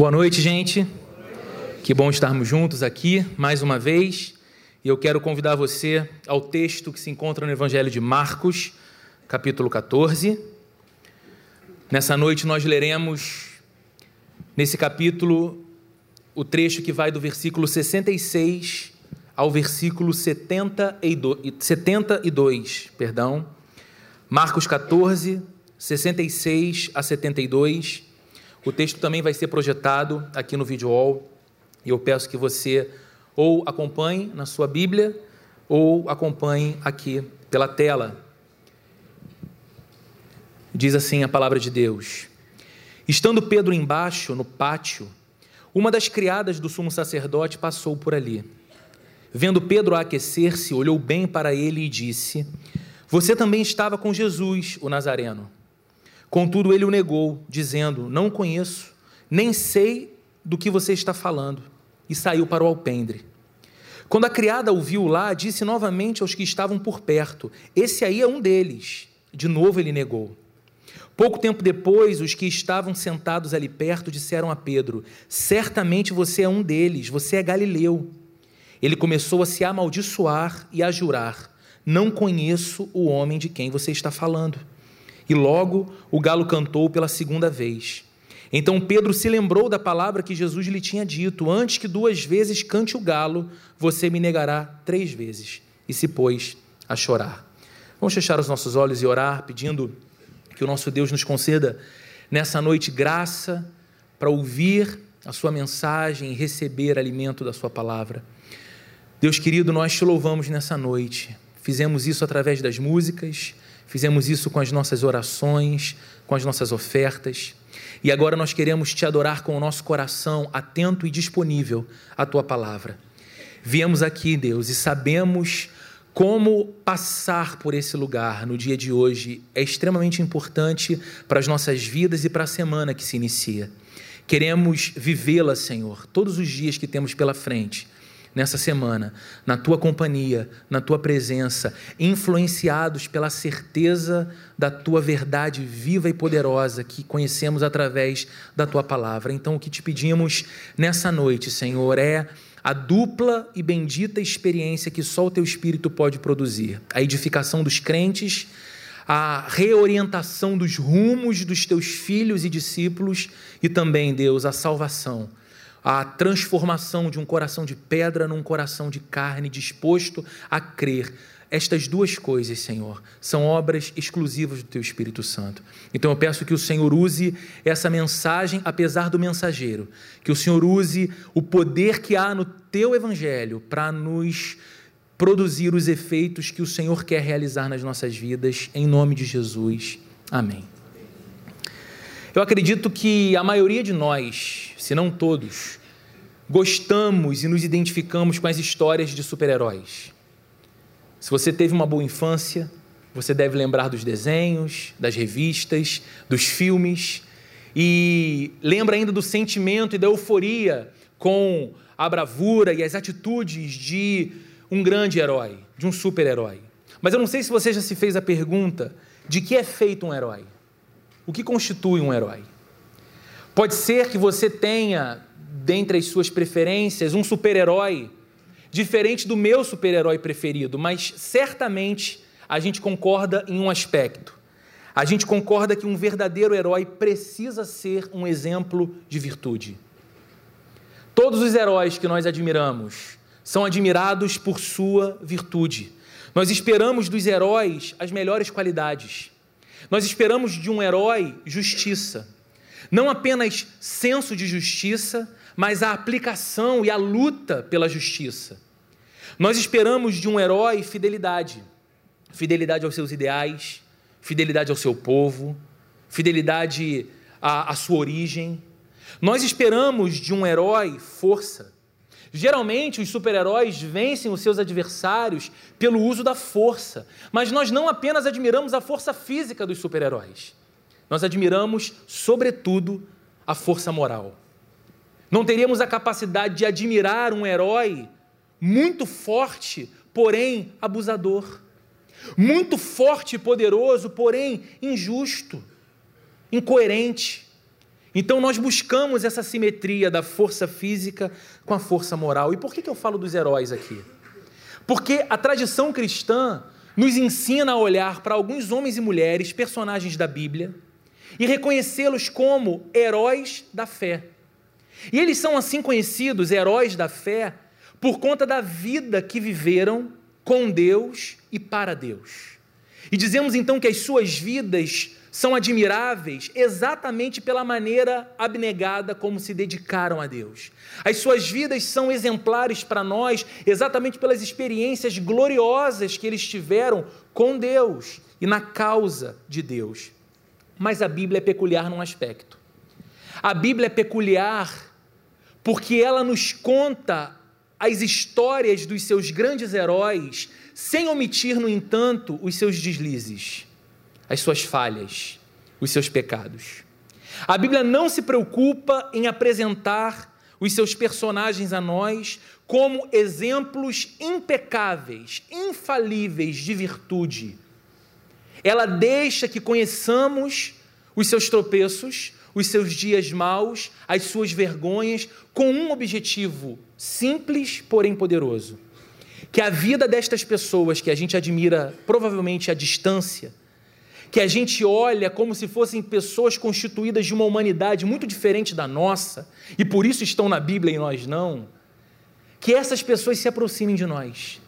Boa noite, gente. Que bom estarmos juntos aqui mais uma vez. E eu quero convidar você ao texto que se encontra no Evangelho de Marcos, capítulo 14. Nessa noite nós leremos, nesse capítulo, o trecho que vai do versículo 66 ao versículo 72, 72 perdão. Marcos 14, 66 a 72. O texto também vai ser projetado aqui no vídeo wall. E eu peço que você ou acompanhe na sua Bíblia ou acompanhe aqui pela tela. Diz assim a palavra de Deus: Estando Pedro embaixo, no pátio, uma das criadas do sumo sacerdote passou por ali. Vendo Pedro aquecer-se, olhou bem para ele e disse: Você também estava com Jesus, o Nazareno. Contudo, ele o negou, dizendo: Não conheço, nem sei do que você está falando. E saiu para o alpendre. Quando a criada o viu lá, disse novamente aos que estavam por perto: Esse aí é um deles. De novo ele negou. Pouco tempo depois, os que estavam sentados ali perto disseram a Pedro: Certamente você é um deles, você é galileu. Ele começou a se amaldiçoar e a jurar: Não conheço o homem de quem você está falando. E logo o galo cantou pela segunda vez. Então Pedro se lembrou da palavra que Jesus lhe tinha dito: Antes que duas vezes cante o galo, você me negará três vezes. E se pôs a chorar. Vamos fechar os nossos olhos e orar, pedindo que o nosso Deus nos conceda nessa noite graça para ouvir a Sua mensagem e receber alimento da Sua palavra. Deus querido, nós te louvamos nessa noite. Fizemos isso através das músicas Fizemos isso com as nossas orações, com as nossas ofertas. E agora nós queremos te adorar com o nosso coração atento e disponível à tua palavra. Viemos aqui, Deus, e sabemos como passar por esse lugar no dia de hoje é extremamente importante para as nossas vidas e para a semana que se inicia. Queremos vivê-la, Senhor, todos os dias que temos pela frente nessa semana, na tua companhia, na tua presença, influenciados pela certeza da tua verdade viva e poderosa que conhecemos através da tua palavra. Então, o que te pedimos nessa noite, Senhor, é a dupla e bendita experiência que só o teu Espírito pode produzir a edificação dos crentes, a reorientação dos rumos dos teus filhos e discípulos e também, Deus, a salvação a transformação de um coração de pedra num coração de carne disposto a crer. Estas duas coisas, Senhor, são obras exclusivas do Teu Espírito Santo. Então eu peço que o Senhor use essa mensagem, apesar do mensageiro, que o Senhor use o poder que há no Teu Evangelho para nos produzir os efeitos que o Senhor quer realizar nas nossas vidas, em nome de Jesus. Amém. Eu acredito que a maioria de nós, se não todos, gostamos e nos identificamos com as histórias de super-heróis. Se você teve uma boa infância, você deve lembrar dos desenhos, das revistas, dos filmes e lembra ainda do sentimento e da euforia com a bravura e as atitudes de um grande herói, de um super-herói. Mas eu não sei se você já se fez a pergunta de que é feito um herói. O que constitui um herói? Pode ser que você tenha, dentre as suas preferências, um super-herói diferente do meu super-herói preferido, mas certamente a gente concorda em um aspecto. A gente concorda que um verdadeiro herói precisa ser um exemplo de virtude. Todos os heróis que nós admiramos são admirados por sua virtude. Nós esperamos dos heróis as melhores qualidades. Nós esperamos de um herói justiça. Não apenas senso de justiça, mas a aplicação e a luta pela justiça. Nós esperamos de um herói fidelidade. Fidelidade aos seus ideais, fidelidade ao seu povo, fidelidade à, à sua origem. Nós esperamos de um herói força. Geralmente, os super-heróis vencem os seus adversários pelo uso da força, mas nós não apenas admiramos a força física dos super-heróis, nós admiramos, sobretudo, a força moral. Não teríamos a capacidade de admirar um herói muito forte, porém abusador, muito forte e poderoso, porém injusto, incoerente, Então nós buscamos essa simetria da força física com a força moral. E por que, eu falo dos heróis aqui? Porque a tradição cristã nos ensina a olhar para alguns homens e mulheres, personagens da Bíblia, e reconhecê-los como heróis da fé. E eles são assim conhecidos, heróis da fé, por conta da vida que viveram com Deus e para Deus. E dizemos então que as suas vidas são admiráveis exatamente pela maneira abnegada como se dedicaram a Deus. As suas vidas são exemplares para nós exatamente pelas experiências gloriosas que eles tiveram com Deus e na causa de Deus. Mas a Bíblia é peculiar num aspecto. A Bíblia é peculiar porque ela nos conta as histórias dos seus grandes heróis, sem omitir, no entanto, os seus deslizes as suas falhas, os seus pecados. A Bíblia não se preocupa em apresentar os seus personagens a nós como exemplos impecáveis, infalíveis de virtude. Ela deixa que conheçamos os seus tropeços, os seus dias maus, as suas vergonhas, com um objetivo simples, porém poderoso: que a vida destas pessoas que a gente admira provavelmente à distância, que a gente olha como se fossem pessoas constituídas de uma humanidade muito diferente da nossa, e por isso estão na Bíblia e nós não, que essas pessoas se aproximem de nós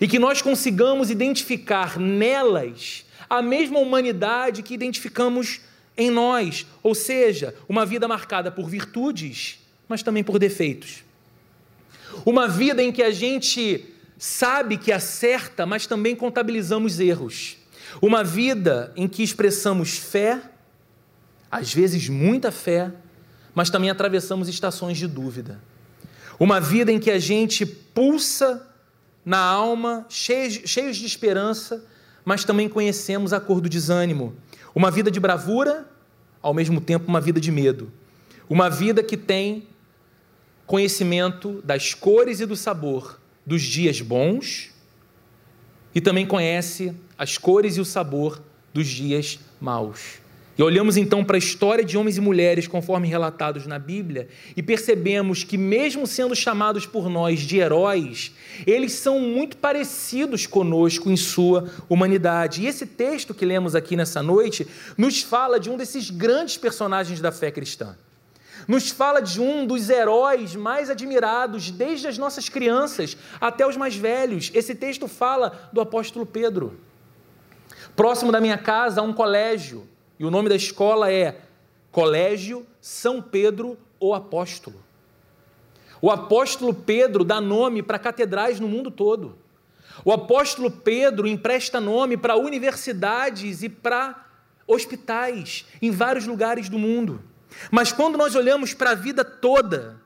e que nós consigamos identificar nelas a mesma humanidade que identificamos em nós, ou seja, uma vida marcada por virtudes, mas também por defeitos. Uma vida em que a gente sabe que acerta, mas também contabilizamos erros. Uma vida em que expressamos fé, às vezes muita fé, mas também atravessamos estações de dúvida. Uma vida em que a gente pulsa na alma, cheios, de esperança, mas também conhecemos a cor do desânimo. Uma vida de bravura, ao mesmo tempo uma vida de medo. Uma vida que tem conhecimento das cores e do sabor dos dias bons e também conhece as cores e o sabor dos dias maus. E olhamos então para a história de homens e mulheres conforme relatados na Bíblia e percebemos que, mesmo sendo chamados por nós de heróis, eles são muito parecidos conosco em sua humanidade. E esse texto que lemos aqui nessa noite nos fala de um desses grandes personagens da fé cristã nos fala de um dos heróis mais admirados, desde as nossas crianças até os mais velhos. Esse texto fala do apóstolo Pedro. Próximo da minha casa há um colégio, e o nome da escola é Colégio São Pedro o Apóstolo. O apóstolo Pedro dá nome para catedrais no mundo todo. O apóstolo Pedro empresta nome para universidades e para hospitais em vários lugares do mundo. Mas quando nós olhamos para a vida toda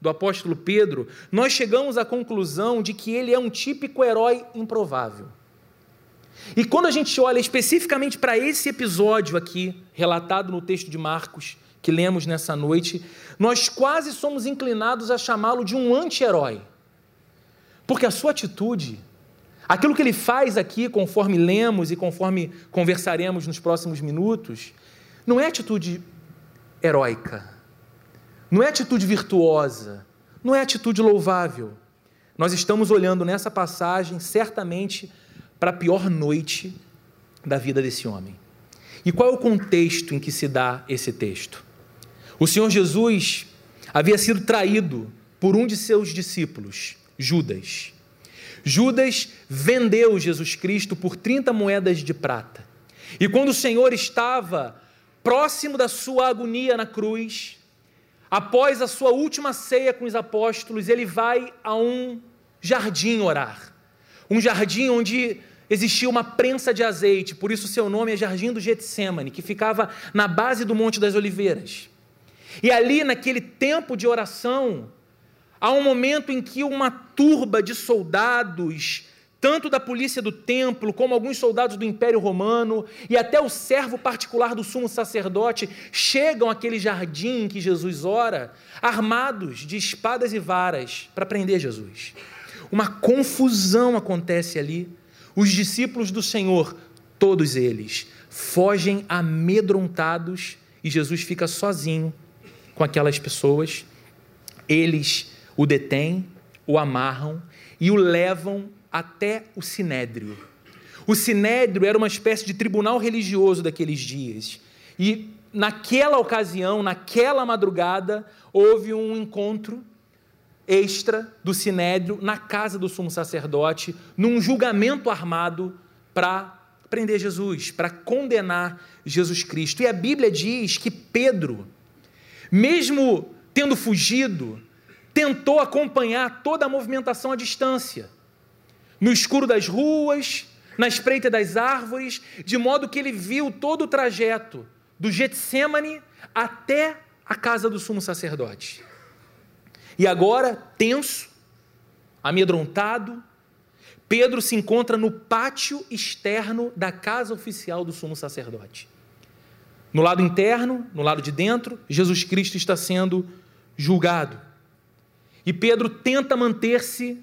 do apóstolo Pedro, nós chegamos à conclusão de que ele é um típico herói improvável. E quando a gente olha especificamente para esse episódio aqui, relatado no texto de Marcos, que lemos nessa noite, nós quase somos inclinados a chamá-lo de um anti-herói. Porque a sua atitude, aquilo que ele faz aqui, conforme lemos e conforme conversaremos nos próximos minutos, não é atitude heróica, não é atitude virtuosa, não é atitude louvável. Nós estamos olhando nessa passagem, certamente, para a pior noite da vida desse homem. E qual é o contexto em que se dá esse texto? O Senhor Jesus havia sido traído por um de seus discípulos, Judas. Judas vendeu Jesus Cristo por 30 moedas de prata. E quando o Senhor estava próximo da sua agonia na cruz, após a sua última ceia com os apóstolos, ele vai a um jardim orar. Um jardim onde existia uma prensa de azeite, por isso seu nome é Jardim do Getsemane, que ficava na base do Monte das Oliveiras. E ali, naquele tempo de oração, há um momento em que uma turba de soldados tanto da polícia do templo, como alguns soldados do Império Romano e até o servo particular do sumo sacerdote, chegam àquele jardim em que Jesus ora, armados de espadas e varas para prender Jesus. Uma confusão acontece ali. Os discípulos do Senhor, todos eles, fogem amedrontados e Jesus fica sozinho com aquelas pessoas. Eles o detêm, o amarram e o levam até o sinédrio. O sinédrio era uma espécie de tribunal religioso daqueles dias. E naquela ocasião, naquela madrugada, houve um encontro extra do sinédrio na casa do sumo sacerdote, num julgamento armado para prender Jesus, para condenar Jesus Cristo. E a Bíblia diz que Pedro, mesmo tendo fugido, tentou acompanhar toda a movimentação à distância, no escuro das ruas, na espreita das árvores, de modo que ele viu todo o trajeto do Getsemane até a casa do sumo sacerdote. E agora, tenso, amedrontado, Pedro se encontra no pátio externo da casa oficial do sumo sacerdote. No lado interno, no lado de dentro, Jesus Cristo está sendo julgado. E Pedro tenta manter-se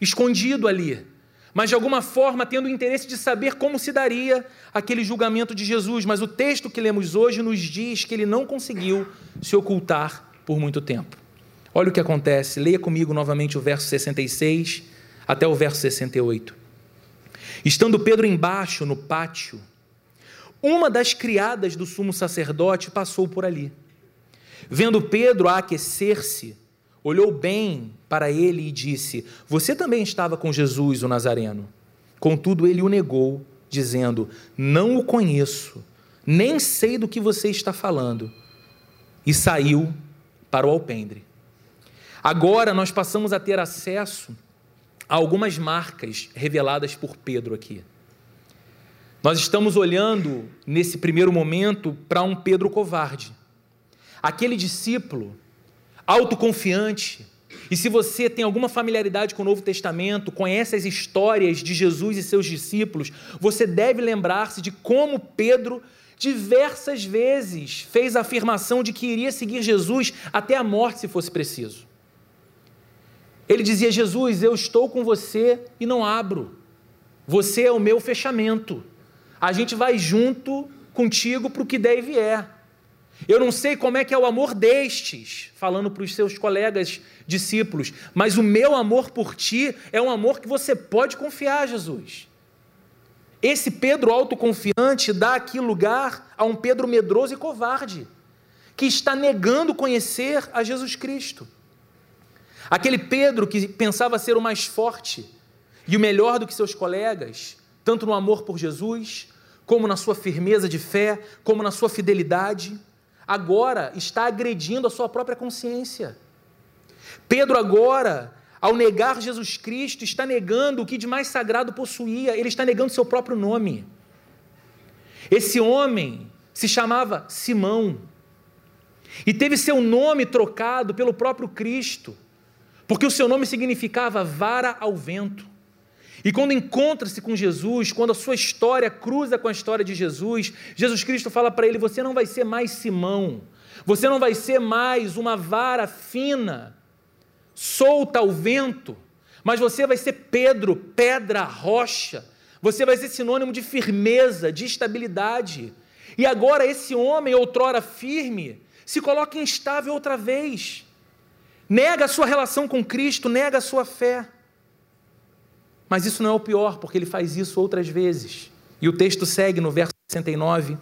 escondido ali, mas de alguma forma tendo o interesse de saber como se daria aquele julgamento de Jesus. Mas o texto que lemos hoje nos diz que ele não conseguiu se ocultar por muito tempo. Olha o que acontece, leia comigo novamente o verso 66 até o verso 68. Estando Pedro embaixo no pátio, uma das criadas do sumo sacerdote passou por ali. Vendo Pedro aquecer-se, olhou bem para ele e disse: Você também estava com Jesus, o Nazareno. Contudo, ele o negou, dizendo: Não o conheço, nem sei do que você está falando. E saiu para o alpendre. Agora nós passamos a ter acesso a algumas marcas reveladas por Pedro aqui. Nós estamos olhando, nesse primeiro momento, para um Pedro covarde. Aquele discípulo autoconfiante. E se você tem alguma familiaridade com o Novo Testamento, conhece as histórias de Jesus e seus discípulos, você deve lembrar-se de como Pedro diversas vezes fez a afirmação de que iria seguir Jesus até a morte se fosse preciso. Ele dizia: Jesus, eu estou com você e não abro. Você é o meu fechamento. A gente vai junto contigo para o que der e vier. Eu não sei como é que é o amor destes, falando para os seus colegas discípulos, mas o meu amor por ti é um amor que você pode confiar, Jesus. Esse Pedro autoconfiante dá aqui lugar a um Pedro medroso e covarde, que está negando conhecer a Jesus Cristo. Aquele Pedro que pensava ser o mais forte e o melhor do que seus colegas, tanto no amor por Jesus, como na sua firmeza de fé, como na sua fidelidade, agora está agredindo a sua própria consciência. Pedro, agora, ao negar Jesus Cristo, está negando o que de mais sagrado possuía, ele está negando seu próprio nome. Esse homem se chamava Simão e teve seu nome trocado pelo próprio Cristo porque o seu nome significava vara ao vento. E quando encontra-se com Jesus, quando a sua história cruza com a história de Jesus, Jesus Cristo fala para ele: Você não vai ser mais Simão, você não vai ser mais uma vara fina, solta ao vento, mas você vai ser Pedro, pedra, rocha, você vai ser sinônimo de firmeza, de estabilidade. E agora esse homem, outrora firme, se coloca instável outra vez nega a sua relação com Cristo, nega a sua fé. Mas isso não é o pior, porque ele faz isso outras vezes. E o texto segue no verso 69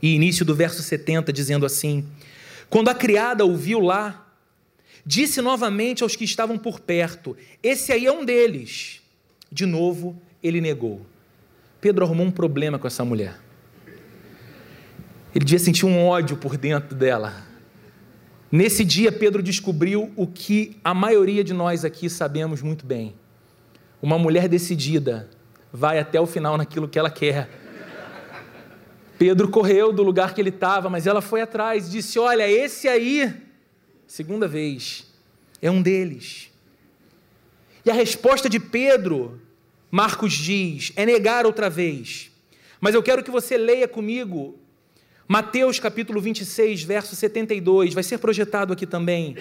e início do verso 70, dizendo assim: Quando a criada ouviu lá, disse novamente aos que estavam por perto: Esse aí é um deles. De novo, ele negou. Pedro arrumou um problema com essa mulher. Ele devia sentir um ódio por dentro dela. Nesse dia, Pedro descobriu o que a maioria de nós aqui sabemos muito bem. Uma mulher decidida vai até o final naquilo que ela quer. Pedro correu do lugar que ele estava, mas ela foi atrás e disse: Olha, esse aí, segunda vez, é um deles. E a resposta de Pedro, Marcos diz, é negar outra vez. Mas eu quero que você leia comigo Mateus capítulo 26, verso 72, vai ser projetado aqui também.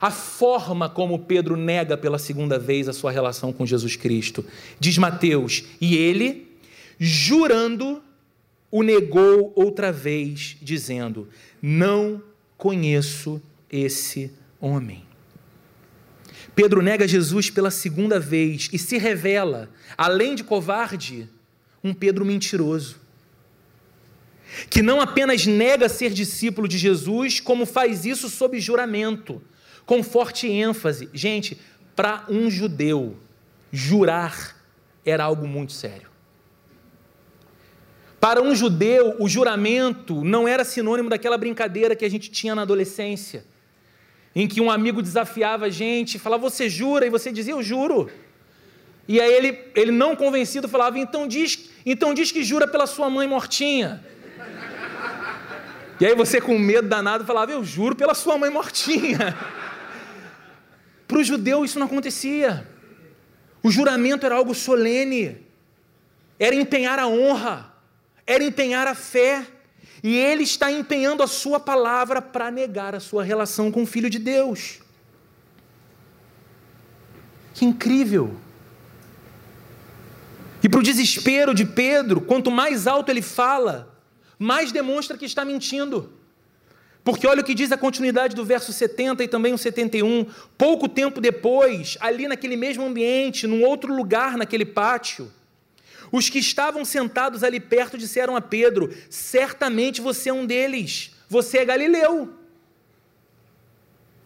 A forma como Pedro nega pela segunda vez a sua relação com Jesus Cristo. Diz Mateus, e ele, jurando, o negou outra vez, dizendo: Não conheço esse homem. Pedro nega Jesus pela segunda vez e se revela, além de covarde, um Pedro mentiroso. Que não apenas nega ser discípulo de Jesus, como faz isso sob juramento, com forte ênfase. Gente, para um judeu, jurar era algo muito sério. Para um judeu, o juramento não era sinônimo daquela brincadeira que a gente tinha na adolescência, em que um amigo desafiava a gente, falava, você jura? E você dizia, eu juro. E aí ele, ele não convencido falava, então diz, então diz que jura pela sua mãe mortinha. E aí você com medo danado falava, eu juro pela sua mãe mortinha. Para o judeu isso não acontecia. O juramento era algo solene, era empenhar a honra, era empenhar a fé. E ele está empenhando a sua palavra para negar a sua relação com o Filho de Deus. Que incrível! E para o desespero de Pedro, quanto mais alto ele fala, mais demonstra que está mentindo. Porque olha o que diz a continuidade do verso 70 e também o 71. Pouco tempo depois, ali naquele mesmo ambiente, num outro lugar naquele pátio, os que estavam sentados ali perto disseram a Pedro: Certamente você é um deles, você é Galileu.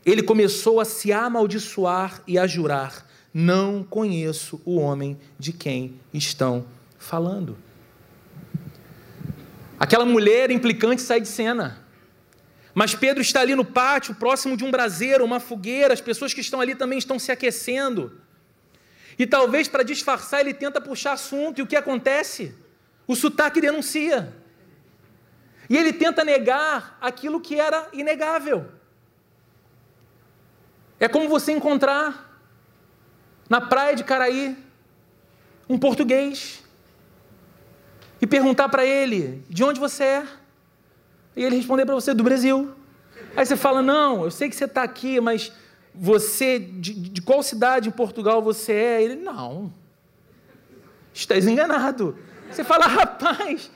Ele começou a se amaldiçoar e a jurar: Não conheço o homem de quem estão falando. Aquela mulher implicante sai de cena. Mas Pedro está ali no pátio, próximo de um braseiro, uma fogueira, as pessoas que estão ali também estão se aquecendo. E talvez para disfarçar ele tenta puxar assunto, e o que acontece? O sotaque denuncia. E ele tenta negar aquilo que era inegável. É como você encontrar na praia de Caraí um português e perguntar para ele: de onde você é? E ele responder para você: do Brasil. Aí você fala: não, eu sei que você está aqui, mas você, de, de, qual cidade em Portugal você é? Ele: não, estás enganado. Você fala: rapaz,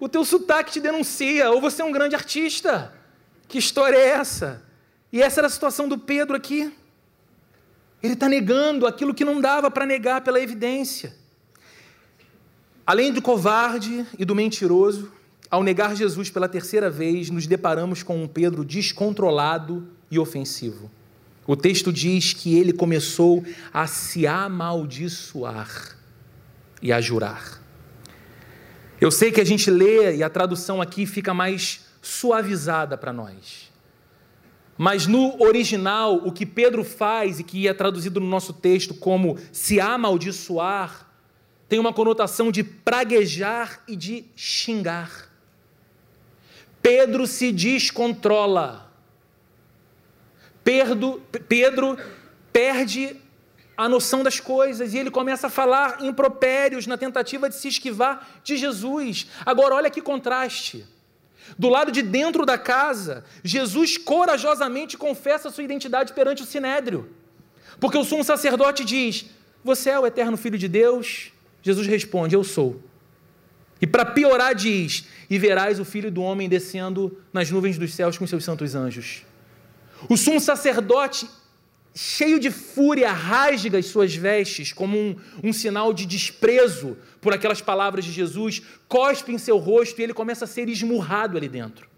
o teu sotaque te denuncia, ou você é um grande artista. Que história é essa? E essa era a situação do Pedro aqui. Ele está negando aquilo que não dava para negar pela evidência. Além do covarde e do mentiroso, ao negar Jesus pela terceira vez, nos deparamos com um Pedro descontrolado e ofensivo. O texto diz que ele começou a se amaldiçoar e a jurar. Eu sei que a gente lê e a tradução aqui fica mais suavizada para nós. Mas no original, o que Pedro faz e que é traduzido no nosso texto como se amaldiçoar, tem uma conotação de praguejar e de xingar. Pedro se descontrola. Pedro, Pedro perde a noção das coisas e ele começa a falar impropérios na tentativa de se esquivar de Jesus. Agora, olha que contraste. Do lado de dentro da casa, Jesus corajosamente confessa sua identidade perante o sinédrio. Porque o sumo sacerdote diz: Você é o eterno filho de Deus? Jesus responde: Eu sou. E para piorar, diz: E verás o filho do homem descendo nas nuvens dos céus com seus santos anjos. O sumo sacerdote, cheio de fúria, rasga as suas vestes como um, um sinal de desprezo por aquelas palavras de Jesus, cospe em seu rosto e ele começa a ser esmurrado ali dentro.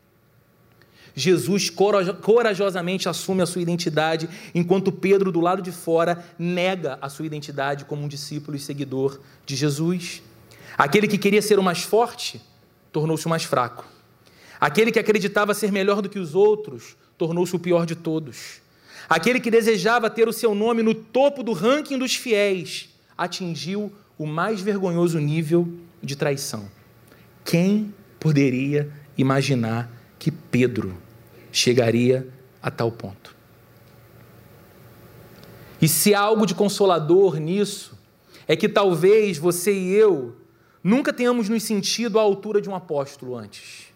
Jesus corajosamente assume a sua identidade, enquanto Pedro, do lado de fora, nega a sua identidade como um discípulo e seguidor de Jesus. Aquele que queria ser o mais forte tornou-se o mais fraco. Aquele que acreditava ser melhor do que os outros tornou-se o pior de todos. Aquele que desejava ter o seu nome no topo do ranking dos fiéis atingiu o mais vergonhoso nível de traição. Quem poderia imaginar que Pedro chegaria a tal ponto. E se há algo de consolador nisso, é que talvez você e eu nunca tenhamos nos sentido à altura de um apóstolo antes.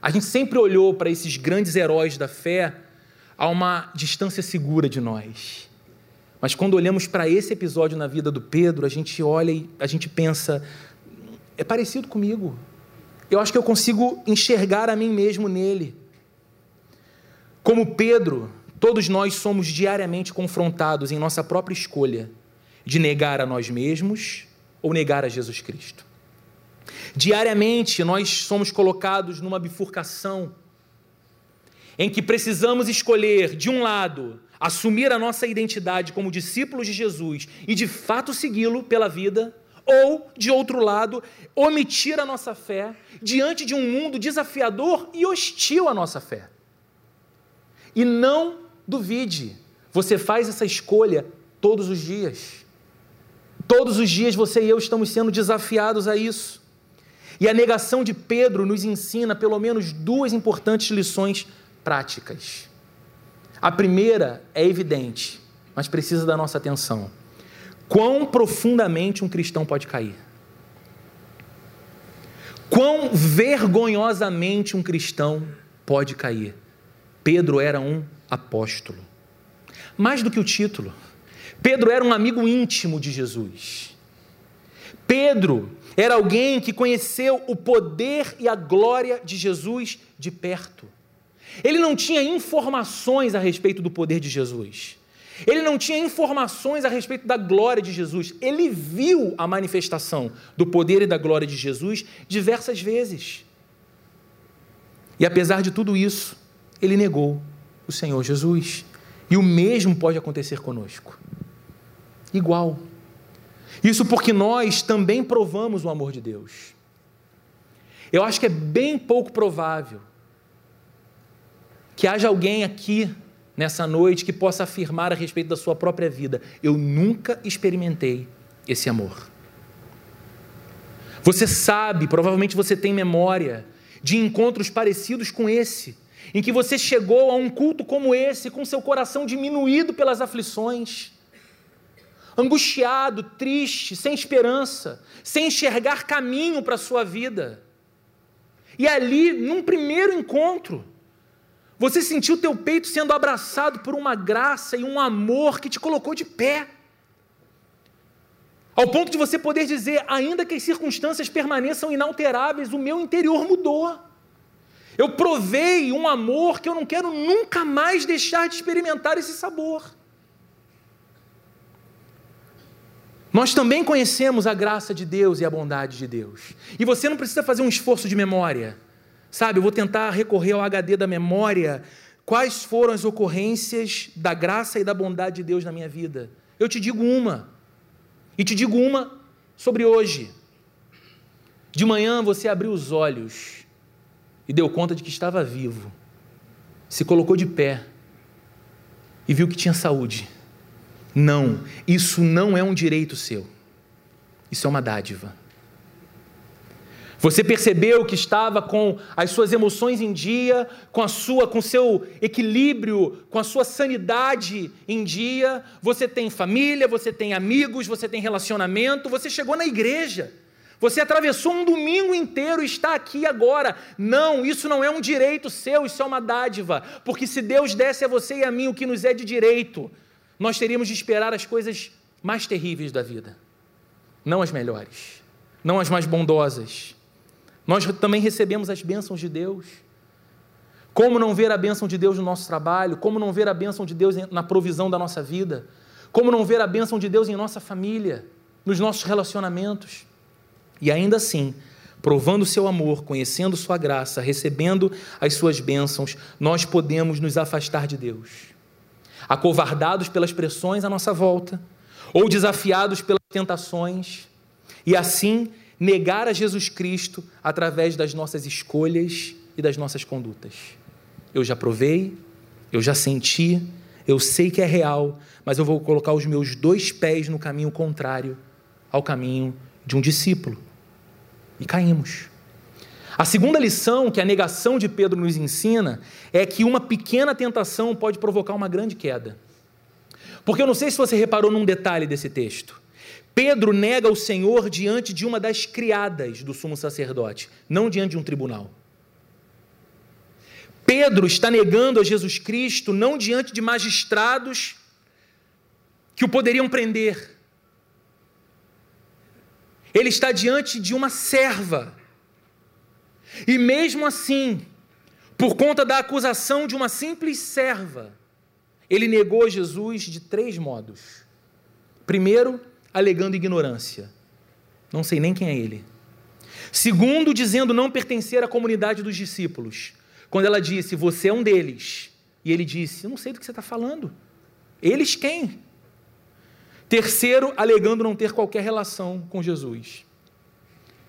A gente sempre olhou para esses grandes heróis da fé a uma distância segura de nós. Mas quando olhamos para esse episódio na vida do Pedro, a gente olha e a gente pensa: é parecido comigo. Eu acho que eu consigo enxergar a mim mesmo nele. Como Pedro, todos nós somos diariamente confrontados em nossa própria escolha de negar a nós mesmos ou negar a Jesus Cristo. Diariamente nós somos colocados numa bifurcação em que precisamos escolher, de um lado, assumir a nossa identidade como discípulos de Jesus e de fato segui-lo pela vida, ou, de outro lado, omitir a nossa fé diante de um mundo desafiador e hostil à nossa fé. E não duvide, você faz essa escolha todos os dias. Todos os dias você e eu estamos sendo desafiados a isso. E a negação de Pedro nos ensina pelo menos duas importantes lições práticas. A primeira é evidente, mas precisa da nossa atenção. Quão profundamente um cristão pode cair? Quão vergonhosamente um cristão pode cair? Pedro era um apóstolo. Mais do que o título, Pedro era um amigo íntimo de Jesus. Pedro era alguém que conheceu o poder e a glória de Jesus de perto. Ele não tinha informações a respeito do poder de Jesus. Ele não tinha informações a respeito da glória de Jesus. Ele viu a manifestação do poder e da glória de Jesus diversas vezes. E apesar de tudo isso, ele negou o Senhor Jesus. E o mesmo pode acontecer conosco. Igual. Isso porque nós também provamos o amor de Deus. Eu acho que é bem pouco provável que haja alguém aqui nessa noite que possa afirmar a respeito da sua própria vida: eu nunca experimentei esse amor. Você sabe, provavelmente você tem memória de encontros parecidos com esse, em que você chegou a um culto como esse, com seu coração diminuído pelas aflições, angustiado, triste, sem esperança, sem enxergar caminho para a sua vida. E ali, num primeiro encontro, você sentiu teu peito sendo abraçado por uma graça e um amor que te colocou de pé. Ao ponto de você poder dizer, ainda que as circunstâncias permaneçam inalteráveis, o meu interior mudou. Eu provei um amor que eu não quero nunca mais deixar de experimentar esse sabor. Nós também conhecemos a graça de Deus e a bondade de Deus. E você não precisa fazer um esforço de memória. Sabe, eu vou tentar recorrer ao HD da memória. Quais foram as ocorrências da graça e da bondade de Deus na minha vida? Eu te digo uma. E te digo uma sobre hoje. De manhã você abriu os olhos e deu conta de que estava vivo. Se colocou de pé e viu que tinha saúde. Não, isso não é um direito seu. Isso é uma dádiva. Você percebeu que estava com as suas emoções em dia, com a sua, com seu equilíbrio, com a sua sanidade em dia. Você tem família, você tem amigos, você tem relacionamento, você chegou na igreja. Você atravessou um domingo inteiro e está aqui agora. Não, isso não é um direito seu, isso é uma dádiva. Porque se Deus desse a você e a mim o que nos é de direito, nós teríamos de esperar as coisas mais terríveis da vida, não as melhores, não as mais bondosas nós também recebemos as bênçãos de Deus. Como não ver a bênção de Deus no nosso trabalho? Como não ver a bênção de Deus na provisão da nossa vida? Como não ver a bênção de Deus em nossa família, nos nossos relacionamentos? E ainda assim, provando seu amor, conhecendo sua graça, recebendo as suas bênçãos, nós podemos nos afastar de Deus. Acovardados pelas pressões à nossa volta, ou desafiados pelas tentações, e assim negar a Jesus Cristo através das nossas escolhas e das nossas condutas. Eu já provei, eu já senti, eu sei que é real, mas eu vou colocar os meus dois pés no caminho contrário ao caminho de um discípulo. E caímos. A segunda lição que a negação de Pedro nos ensina é que uma pequena tentação pode provocar uma grande queda. Porque eu não sei se você reparou num detalhe desse texto. Pedro nega o Senhor diante de uma das criadas do sumo sacerdote, não diante de um tribunal. Pedro está negando a Jesus Cristo não diante de magistrados que o poderiam prender. Ele está diante de uma serva. E mesmo assim, por conta da acusação de uma simples serva, ele negou Jesus de três modos. Primeiro, alegando ignorância. Não sei nem quem é ele. Segundo, dizendo não pertencer à comunidade dos discípulos. Quando ela disse, você é um deles. E ele disse, não sei do que você está falando. Eles quem? Terceiro, alegando não ter qualquer relação com Jesus.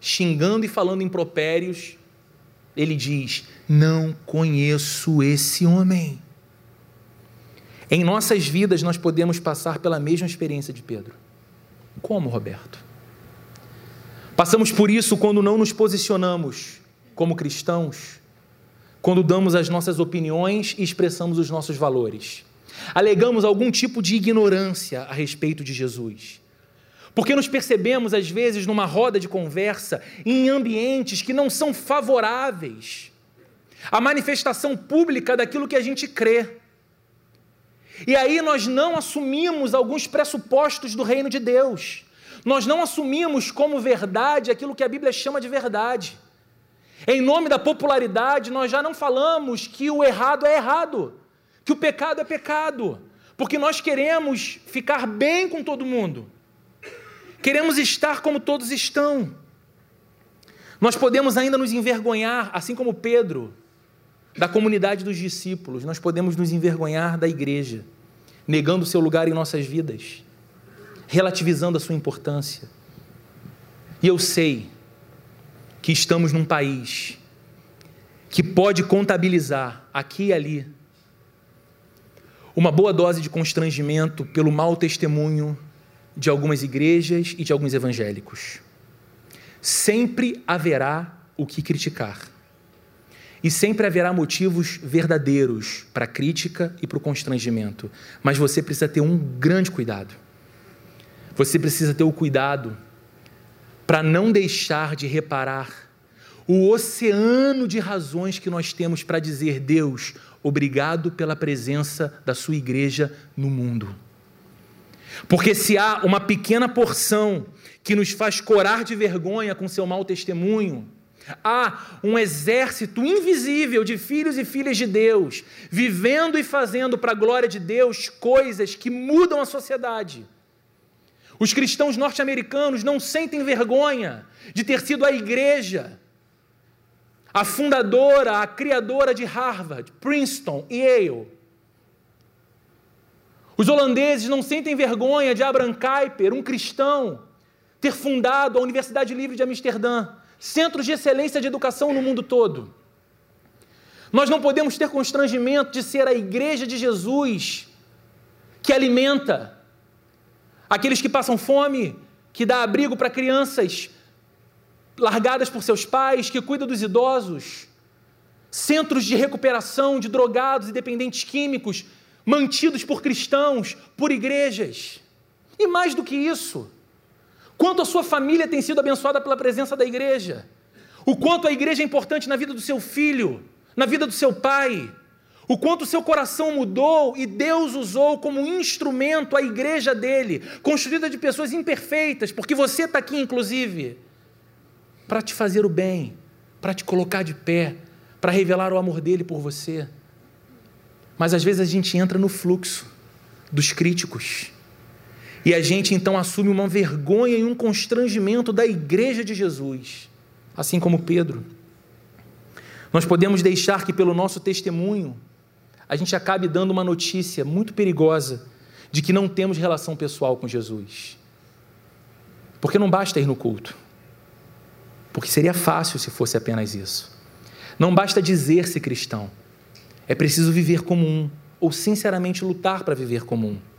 Xingando e falando impropérios, ele diz: Não conheço esse homem. Em nossas vidas, nós podemos passar pela mesma experiência de Pedro. Como, Roberto? Passamos por isso quando não nos posicionamos como cristãos, quando damos as nossas opiniões e expressamos os nossos valores. Alegamos algum tipo de ignorância a respeito de Jesus. Porque nos percebemos, às vezes, numa roda de conversa, em ambientes que não são favoráveis à manifestação pública daquilo que a gente crê. E aí nós não assumimos alguns pressupostos do reino de Deus. Nós não assumimos como verdade aquilo que a Bíblia chama de verdade. Em nome da popularidade, nós já não falamos que o errado é errado, que o pecado é pecado, porque nós queremos ficar bem com todo mundo. Queremos estar como todos estão. Nós podemos ainda nos envergonhar, assim como Pedro, da comunidade dos discípulos, nós podemos nos envergonhar da igreja, negando seu lugar em nossas vidas relativizando a sua importância. E eu sei que estamos num país que pode contabilizar aqui e ali uma boa dose de constrangimento pelo mau testemunho de algumas igrejas e de alguns evangélicos. Sempre haverá o que criticar. E sempre haverá motivos verdadeiros para crítica e para o constrangimento. Mas você precisa ter um grande cuidado você precisa ter o cuidado para não deixar de reparar o oceano de razões que nós temos para dizer: Deus, obrigado pela presença da Sua igreja no mundo. Porque se há uma pequena porção que nos faz corar de vergonha com seu mau testemunho, há um exército invisível de filhos e filhas de Deus, vivendo e fazendo para a glória de Deus coisas que mudam a sociedade os cristãos norte-americanos não sentem vergonha de ter sido a igreja, a fundadora, a criadora de Harvard, Princeton e Yale. Os holandeses não sentem vergonha de Abraham Kuyper, um cristão, ter fundado a Universidade Livre de Amsterdã, centros de excelência de educação no mundo todo. Nós não podemos ter constrangimento de ser a igreja de Jesus que alimenta, aqueles que passam fome, que dá abrigo para crianças largadas por seus pais, que cuida dos idosos, centros de recuperação de drogados e dependentes químicos, mantidos por cristãos, por igrejas. E mais do que isso, quanto a sua família tem sido abençoada pela presença da igreja, o quanto a igreja é importante na vida do seu filho, na vida do seu pai, o quanto seu coração mudou e Deus usou como instrumento a igreja dele, construída de pessoas imperfeitas, porque você está aqui, inclusive, para te fazer o bem, para te colocar de pé, para revelar o amor dele por você. Mas às vezes a gente entra no fluxo dos críticos. E a gente então assume uma vergonha e um constrangimento da igreja de Jesus, assim como Pedro. Nós podemos deixar que, pelo nosso testemunho, a gente acabe dando uma notícia muito perigosa de que não temos relação pessoal com Jesus. Porque não basta ir no culto. Porque seria fácil se fosse apenas isso. Não basta dizer-se cristão. É preciso viver como um, ou sinceramente lutar para viver como um.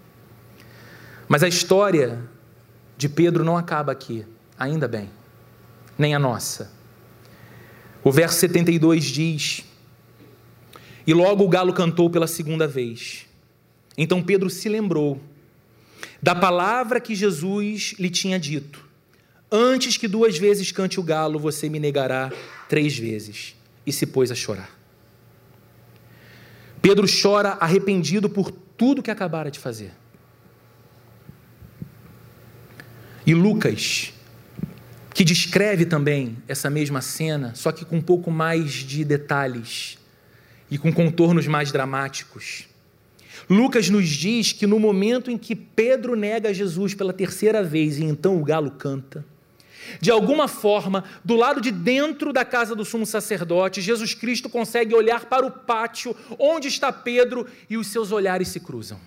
Mas a história de Pedro não acaba aqui, ainda bem, nem a nossa. O verso 72 diz: e logo o galo cantou pela segunda vez. Então Pedro se lembrou da palavra que Jesus lhe tinha dito: Antes que duas vezes cante o galo, você me negará três vezes. E se pôs a chorar. Pedro chora arrependido por tudo que acabara de fazer. E Lucas que descreve também essa mesma cena, só que com um pouco mais de detalhes e com contornos mais dramáticos. Lucas nos diz que no momento em que Pedro nega Jesus pela terceira vez e então o galo canta, de alguma forma, do lado de dentro da casa do sumo sacerdote, Jesus Cristo consegue olhar para o pátio onde está Pedro e os seus olhares se cruzam.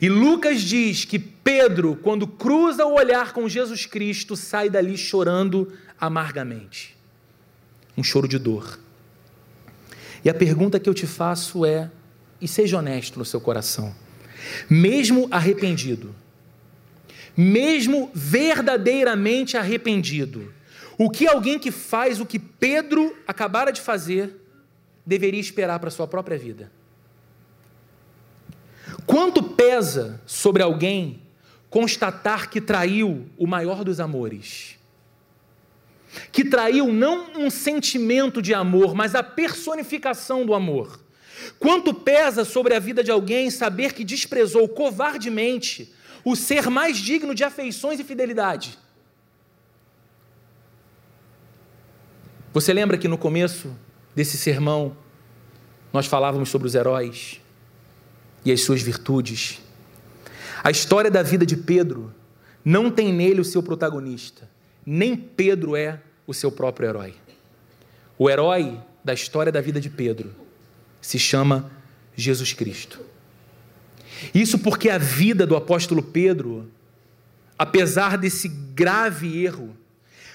E Lucas diz que Pedro, quando cruza o olhar com Jesus Cristo, sai dali chorando amargamente. Um choro de dor. E a pergunta que eu te faço é: e seja honesto no seu coração, mesmo arrependido, mesmo verdadeiramente arrependido, o que alguém que faz o que Pedro acabara de fazer deveria esperar para a sua própria vida? Quanto pesa sobre alguém constatar que traiu o maior dos amores? Que traiu não um sentimento de amor, mas a personificação do amor. Quanto pesa sobre a vida de alguém saber que desprezou covardemente o ser mais digno de afeições e fidelidade? Você lembra que no começo desse sermão nós falávamos sobre os heróis? E as suas virtudes. A história da vida de Pedro não tem nele o seu protagonista, nem Pedro é o seu próprio herói. O herói da história da vida de Pedro se chama Jesus Cristo. Isso porque a vida do apóstolo Pedro, apesar desse grave erro,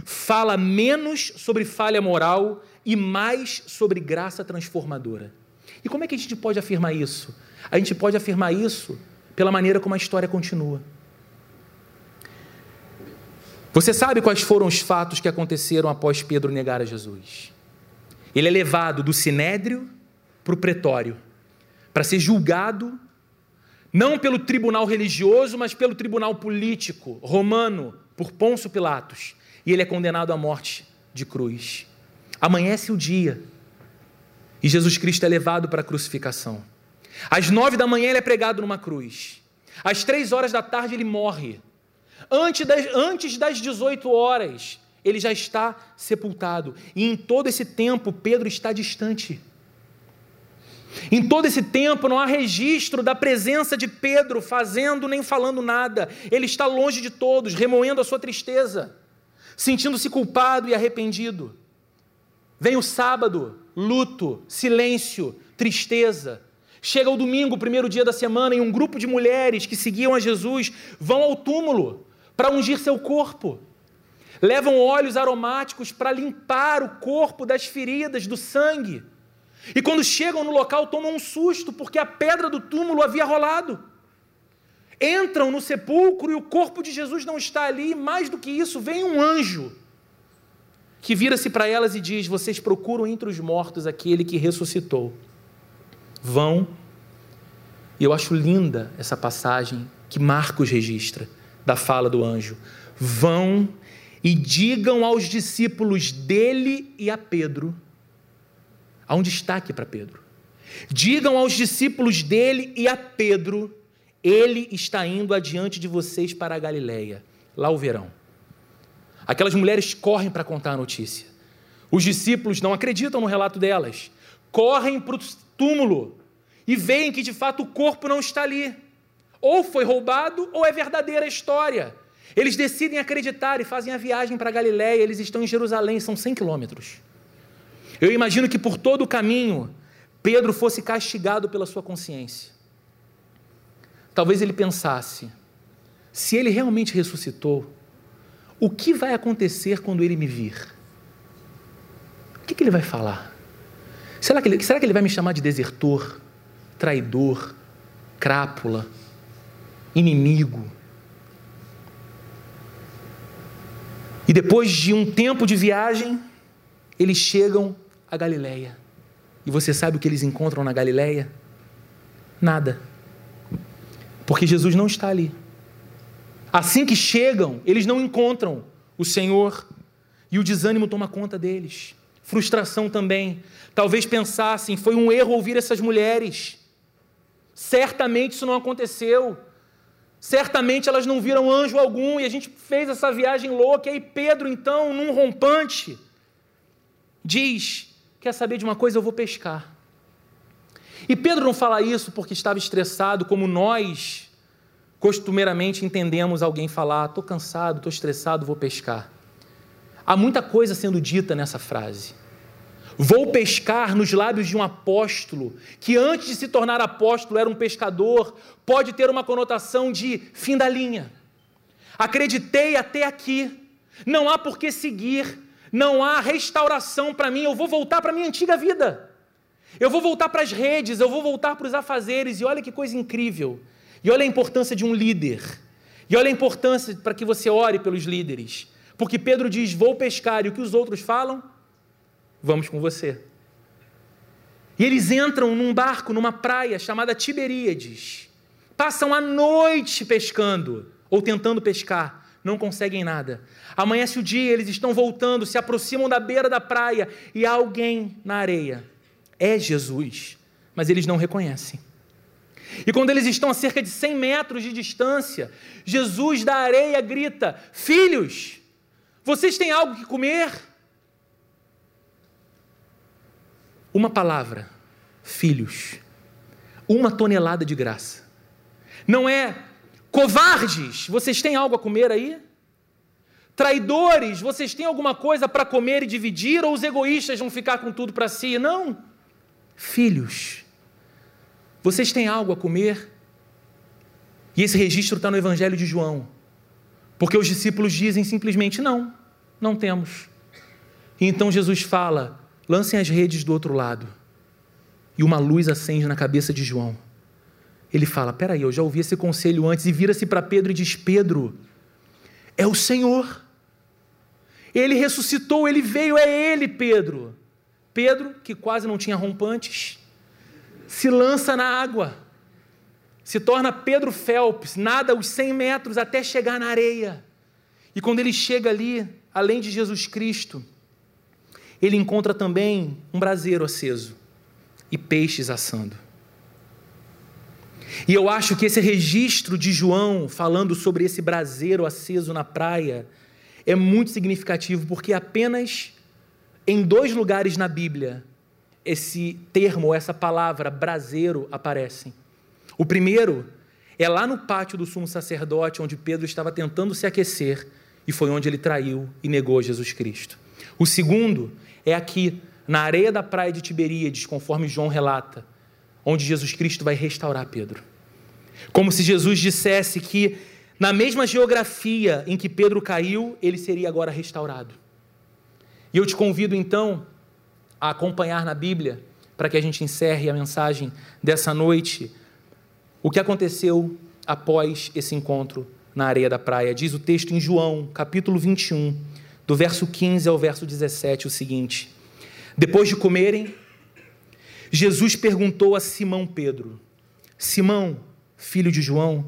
fala menos sobre falha moral e mais sobre graça transformadora. E como é que a gente pode afirmar isso? A gente pode afirmar isso pela maneira como a história continua. Você sabe quais foram os fatos que aconteceram após Pedro negar a Jesus? Ele é levado do sinédrio para o pretório, para ser julgado, não pelo tribunal religioso, mas pelo tribunal político romano, por Pôncio Pilatos. E ele é condenado à morte de cruz. Amanhece o dia e Jesus Cristo é levado para a crucificação. Às nove da manhã ele é pregado numa cruz. Às três horas da tarde ele morre. Antes das, antes das 18 horas, ele já está sepultado. E em todo esse tempo, Pedro está distante. Em todo esse tempo não há registro da presença de Pedro fazendo nem falando nada. Ele está longe de todos, remoendo a sua tristeza, sentindo-se culpado e arrependido. Vem o sábado, luto, silêncio, tristeza. Chega o domingo, o primeiro dia da semana, e um grupo de mulheres que seguiam a Jesus vão ao túmulo para ungir seu corpo. Levam óleos aromáticos para limpar o corpo das feridas, do sangue. E quando chegam no local, tomam um susto, porque a pedra do túmulo havia rolado. Entram no sepulcro e o corpo de Jesus não está ali, mais do que isso, vem um anjo que vira-se para elas e diz: Vocês procuram entre os mortos aquele que ressuscitou. Vão. E eu acho linda essa passagem que Marcos registra da fala do anjo. Vão e digam aos discípulos dele e a Pedro. Há um destaque para Pedro. Digam aos discípulos dele e a Pedro: ele está indo adiante de vocês para a Galileia. Lá o verão. Aquelas mulheres correm para contar a notícia. Os discípulos não acreditam no relato delas. Correm túmulo e veem que de fato o corpo não está ali. Ou foi roubado, ou é verdadeira a história. Eles decidem acreditar e fazem a viagem para Galiléia. Eles estão em Jerusalém, são 100 quilômetros. Eu imagino que por todo o caminho, Pedro fosse castigado pela sua consciência. Talvez ele pensasse: se ele realmente ressuscitou, o que vai acontecer quando ele me vir? O que, que ele vai falar? Será que, ele, será que ele vai me chamar de desertor, traidor, crápula, inimigo? E depois de um tempo de viagem, eles chegam a Galiléia. E você sabe o que eles encontram na Galiléia? Nada. Porque Jesus não está ali. Assim que chegam, eles não encontram o Senhor e o desânimo toma conta deles. Frustração também. Talvez pensassem, foi um erro ouvir essas mulheres. Certamente isso não aconteceu. Certamente elas não viram anjo algum e a gente fez essa viagem louca. E aí Pedro, então, num rompante, diz: Quer saber de uma coisa? Eu vou pescar. E Pedro não fala isso porque estava estressado, como nós costumeiramente entendemos alguém falar: estou cansado, estou estressado, vou pescar. Há muita coisa sendo dita nessa frase. Vou pescar nos lábios de um apóstolo, que antes de se tornar apóstolo era um pescador, pode ter uma conotação de fim da linha. Acreditei até aqui, não há por que seguir, não há restauração para mim, eu vou voltar para a minha antiga vida. Eu vou voltar para as redes, eu vou voltar para os afazeres, e olha que coisa incrível. E olha a importância de um líder. E olha a importância para que você ore pelos líderes. Porque Pedro diz: Vou pescar, e o que os outros falam? Vamos com você. E eles entram num barco, numa praia chamada Tiberíades. Passam a noite pescando, ou tentando pescar, não conseguem nada. Amanhece o dia, eles estão voltando, se aproximam da beira da praia e há alguém na areia. É Jesus, mas eles não reconhecem. E quando eles estão a cerca de 100 metros de distância, Jesus da areia grita: Filhos, vocês têm algo que comer? Uma palavra, filhos, uma tonelada de graça. Não é covardes, vocês têm algo a comer aí? Traidores, vocês têm alguma coisa para comer e dividir? Ou os egoístas vão ficar com tudo para si? Não. Filhos, vocês têm algo a comer? E esse registro está no Evangelho de João. Porque os discípulos dizem simplesmente: não, não temos. E então Jesus fala: lancem as redes do outro lado. E uma luz acende na cabeça de João. Ele fala: Peraí, eu já ouvi esse conselho antes, e vira-se para Pedro e diz: Pedro, é o Senhor. Ele ressuscitou, ele veio, é ele, Pedro. Pedro, que quase não tinha rompantes, se lança na água, se torna Pedro Phelps, nada os 100 metros até chegar na areia. E quando ele chega ali, além de Jesus Cristo, ele encontra também um braseiro aceso e peixes assando. E eu acho que esse registro de João falando sobre esse braseiro aceso na praia é muito significativo, porque apenas em dois lugares na Bíblia esse termo, essa palavra braseiro aparecem. O primeiro é lá no pátio do sumo sacerdote, onde Pedro estava tentando se aquecer e foi onde ele traiu e negou Jesus Cristo. O segundo é aqui, na areia da praia de Tiberíades, conforme João relata, onde Jesus Cristo vai restaurar Pedro. Como se Jesus dissesse que, na mesma geografia em que Pedro caiu, ele seria agora restaurado. E eu te convido então a acompanhar na Bíblia, para que a gente encerre a mensagem dessa noite, o que aconteceu após esse encontro na areia da praia. Diz o texto em João, capítulo 21, do verso 15 ao verso 17, o seguinte: Depois de comerem, Jesus perguntou a Simão Pedro: Simão, filho de João,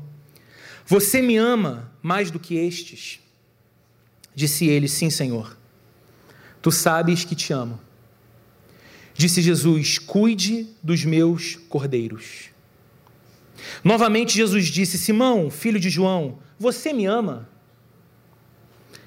você me ama mais do que estes? Disse ele: Sim, Senhor. Tu sabes que te amo. Disse Jesus: Cuide dos meus cordeiros. Novamente Jesus disse: Simão, filho de João, você me ama?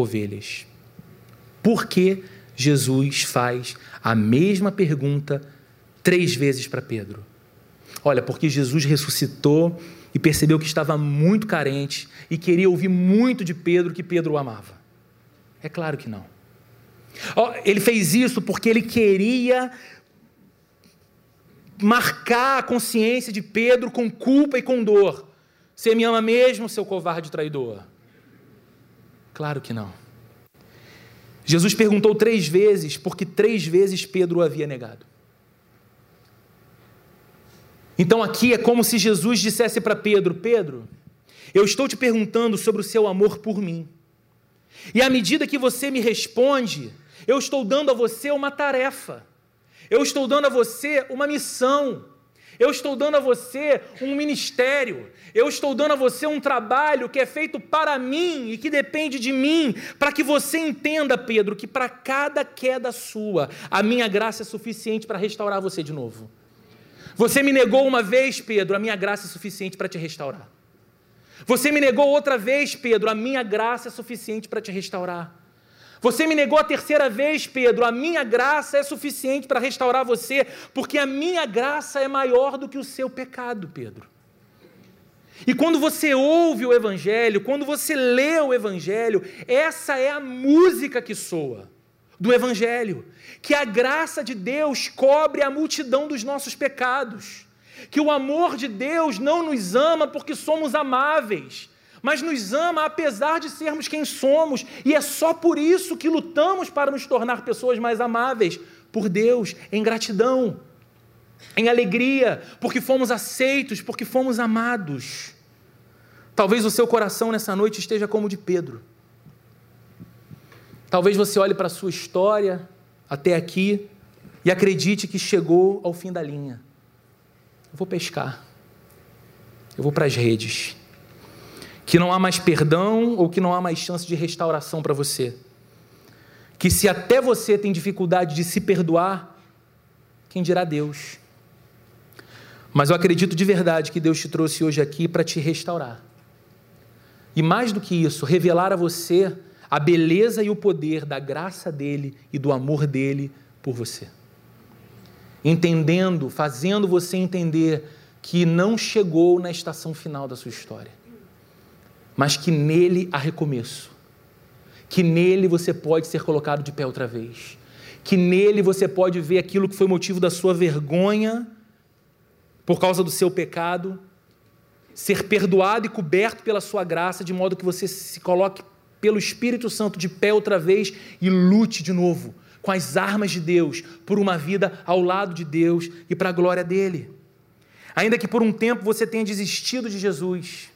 ovelhas. Por que Jesus faz a mesma pergunta três vezes para Pedro? Olha, porque Jesus ressuscitou e percebeu que estava muito carente e queria ouvir muito de Pedro que Pedro o amava. É claro que não. Ele fez isso porque ele queria marcar a consciência de Pedro com culpa e com dor. Você me ama mesmo, seu covarde traidor? Claro que não. Jesus perguntou três vezes, porque três vezes Pedro o havia negado. Então aqui é como se Jesus dissesse para Pedro: Pedro, Eu estou te perguntando sobre o seu amor por mim. E à medida que você me responde, eu estou dando a você uma tarefa. Eu estou dando a você uma missão. Eu estou dando a você um ministério. Eu estou dando a você um trabalho que é feito para mim e que depende de mim, para que você entenda, Pedro, que para cada queda sua, a minha graça é suficiente para restaurar você de novo. Você me negou uma vez, Pedro, a minha graça é suficiente para te restaurar. Você me negou outra vez, Pedro, a minha graça é suficiente para te restaurar. Você me negou a terceira vez, Pedro, a minha graça é suficiente para restaurar você, porque a minha graça é maior do que o seu pecado, Pedro. E quando você ouve o Evangelho, quando você lê o Evangelho, essa é a música que soa do Evangelho, que a graça de Deus cobre a multidão dos nossos pecados, que o amor de Deus não nos ama porque somos amáveis, mas nos ama apesar de sermos quem somos, e é só por isso que lutamos para nos tornar pessoas mais amáveis por Deus, em gratidão, em alegria, porque fomos aceitos, porque fomos amados. Talvez o seu coração nessa noite esteja como o de Pedro. Talvez você olhe para a sua história até aqui e acredite que chegou ao fim da linha. Eu vou pescar. Eu vou para as redes. Que não há mais perdão ou que não há mais chance de restauração para você. Que se até você tem dificuldade de se perdoar, quem dirá Deus? Mas eu acredito de verdade que Deus te trouxe hoje aqui para te restaurar. E mais do que isso, revelar a você a beleza e o poder da graça dele e do amor dele por você. Entendendo, fazendo você entender que não chegou na estação final da sua história, mas que nele há recomeço, que nele você pode ser colocado de pé outra vez, que nele você pode ver aquilo que foi motivo da sua vergonha por causa do seu pecado, ser perdoado e coberto pela sua graça, de modo que você se coloque pelo Espírito Santo de pé outra vez e lute de novo com as armas de Deus por uma vida ao lado de Deus e para a glória dele. Ainda que por um tempo você tenha desistido de Jesus,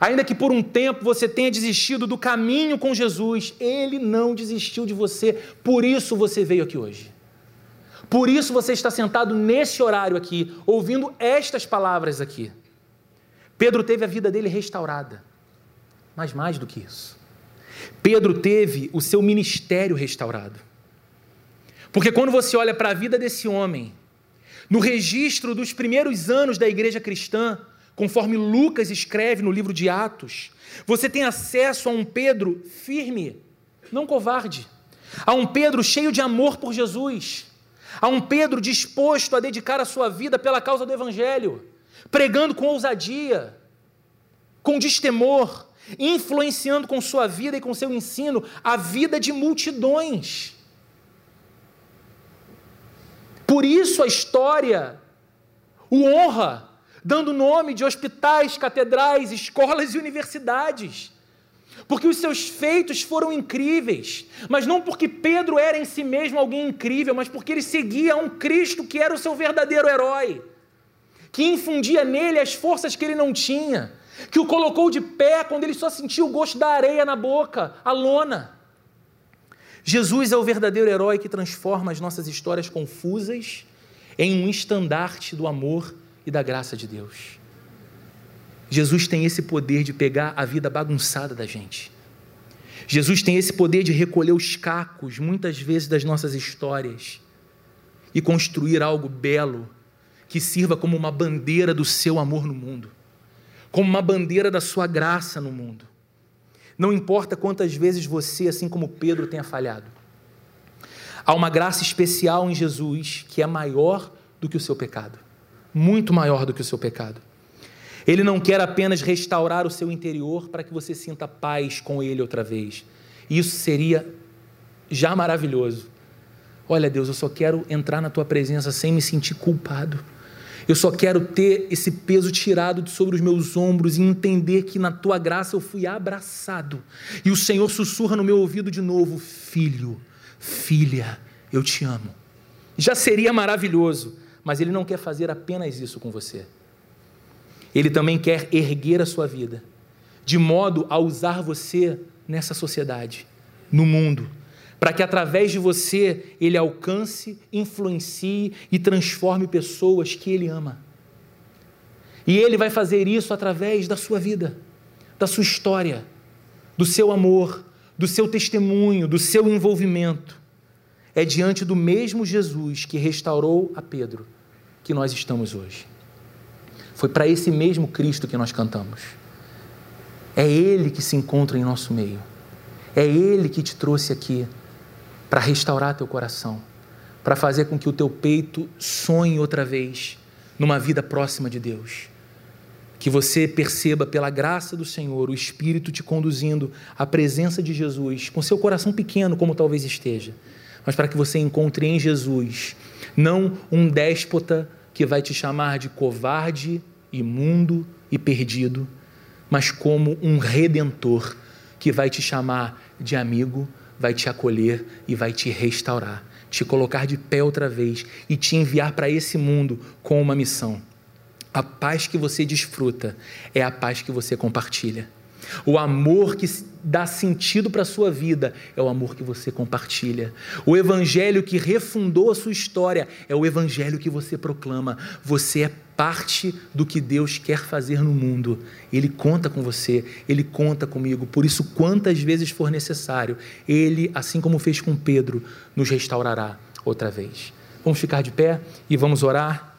ainda que por um tempo você tenha desistido do caminho com Jesus, ele não desistiu de você, por isso você veio aqui hoje. Por isso você está sentado nesse horário aqui, ouvindo estas palavras aqui. Pedro teve a vida dele restaurada. Mas mais do que isso, Pedro teve o seu ministério restaurado. Porque quando você olha para a vida desse homem, no registro dos primeiros anos da igreja cristã, conforme Lucas escreve no livro de Atos, você tem acesso a um Pedro firme, não covarde, a um Pedro cheio de amor por Jesus, a um Pedro disposto a dedicar a sua vida pela causa do Evangelho, pregando com ousadia, com destemor, influenciando com sua vida e com seu ensino a vida de multidões. Por isso a história o honra, dando nome de hospitais, catedrais, escolas e universidades. Porque os seus feitos foram incríveis, mas não porque Pedro era em si mesmo alguém incrível, mas porque ele seguia um Cristo que era o seu verdadeiro herói, que infundia nele as forças que ele não tinha, que o colocou de pé quando ele só sentiu o gosto da areia na boca, a lona. Jesus é o verdadeiro herói que transforma as nossas histórias confusas em um estandarte do amor e da graça de Deus. Jesus tem esse poder de pegar a vida bagunçada da gente. Jesus tem esse poder de recolher os cacos, muitas vezes, das nossas histórias e construir algo belo que sirva como uma bandeira do seu amor no mundo como uma bandeira da sua graça no mundo. Não importa quantas vezes você, assim como Pedro, tenha falhado. Há uma graça especial em Jesus que é maior do que o seu pecado, muito maior do que o seu pecado. Ele não quer apenas restaurar o seu interior para que você sinta paz com Ele outra vez. Isso seria já maravilhoso. Olha, Deus, eu só quero entrar na tua presença sem me sentir culpado. Eu só quero ter esse peso tirado de sobre os meus ombros e entender que na tua graça eu fui abraçado. E o Senhor sussurra no meu ouvido de novo: Filho, filha, eu te amo. Já seria maravilhoso, mas Ele não quer fazer apenas isso com você. Ele também quer erguer a sua vida, de modo a usar você nessa sociedade, no mundo, para que através de você ele alcance, influencie e transforme pessoas que ele ama. E ele vai fazer isso através da sua vida, da sua história, do seu amor, do seu testemunho, do seu envolvimento. É diante do mesmo Jesus que restaurou a Pedro que nós estamos hoje. Foi para esse mesmo Cristo que nós cantamos. É Ele que se encontra em nosso meio. É Ele que te trouxe aqui para restaurar teu coração, para fazer com que o teu peito sonhe outra vez numa vida próxima de Deus. Que você perceba pela graça do Senhor o Espírito te conduzindo à presença de Jesus, com seu coração pequeno, como talvez esteja, mas para que você encontre em Jesus não um déspota que vai te chamar de covarde, imundo e perdido, mas como um redentor que vai te chamar de amigo, vai te acolher e vai te restaurar, te colocar de pé outra vez e te enviar para esse mundo com uma missão. A paz que você desfruta é a paz que você compartilha. O amor que dá sentido para a sua vida é o amor que você compartilha. O evangelho que refundou a sua história é o evangelho que você proclama. Você é parte do que Deus quer fazer no mundo. Ele conta com você, ele conta comigo. Por isso, quantas vezes for necessário, ele, assim como fez com Pedro, nos restaurará outra vez. Vamos ficar de pé e vamos orar.